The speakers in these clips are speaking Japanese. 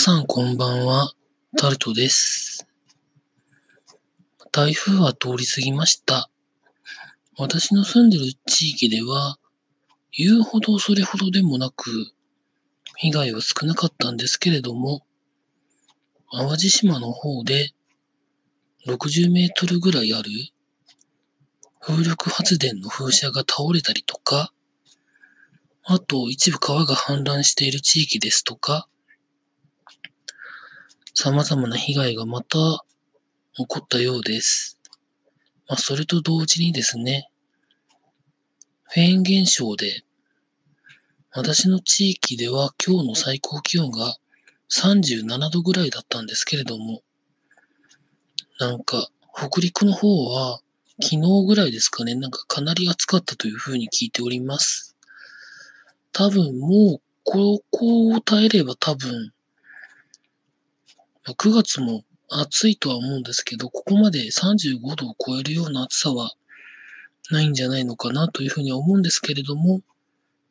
さんこんばんは、タルトです。台風は通り過ぎました。私の住んでる地域では、言うほどそれほどでもなく、被害は少なかったんですけれども、淡路島の方で60メートルぐらいある風力発電の風車が倒れたりとか、あと一部川が氾濫している地域ですとか、様々な被害がまた起こったようです。まあ、それと同時にですね、フェーン現象で、私の地域では今日の最高気温が37度ぐらいだったんですけれども、なんか北陸の方は昨日ぐらいですかね、なんかかなり暑かったというふうに聞いております。多分もうここを耐えれば多分9月も暑いとは思うんですけど、ここまで35度を超えるような暑さはないんじゃないのかなというふうに思うんですけれども、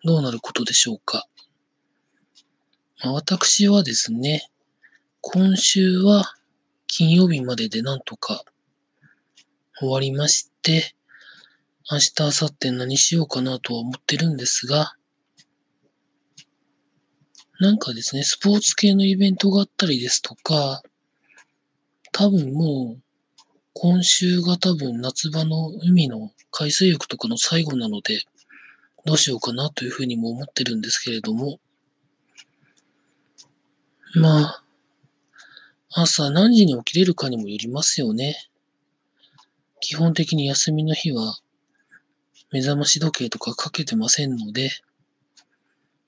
どうなることでしょうか。まあ、私はですね、今週は金曜日まででなんとか終わりまして、明日、明後日何しようかなとは思ってるんですが、なんかですね、スポーツ系のイベントがあったりですとか、多分もう、今週が多分夏場の海の海水浴とかの最後なので、どうしようかなというふうにも思ってるんですけれども、まあ、朝何時に起きれるかにもよりますよね。基本的に休みの日は、目覚まし時計とかかけてませんので、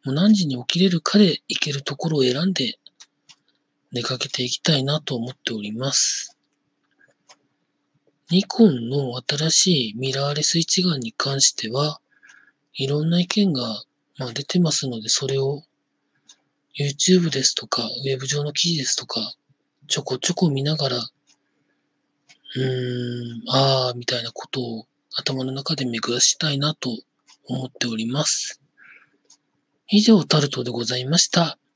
もう何時に起きれるかで行けるところを選んで出かけていきたいなと思っております。ニコンの新しいミラーレス一眼に関しては、いろんな意見が、ま、出てますので、それを YouTube ですとか、ウェブ上の記事ですとか、ちょこちょこ見ながら、うーん、あー、みたいなことを頭の中で巡らしたいなと思っております。以上、タルトでございました。「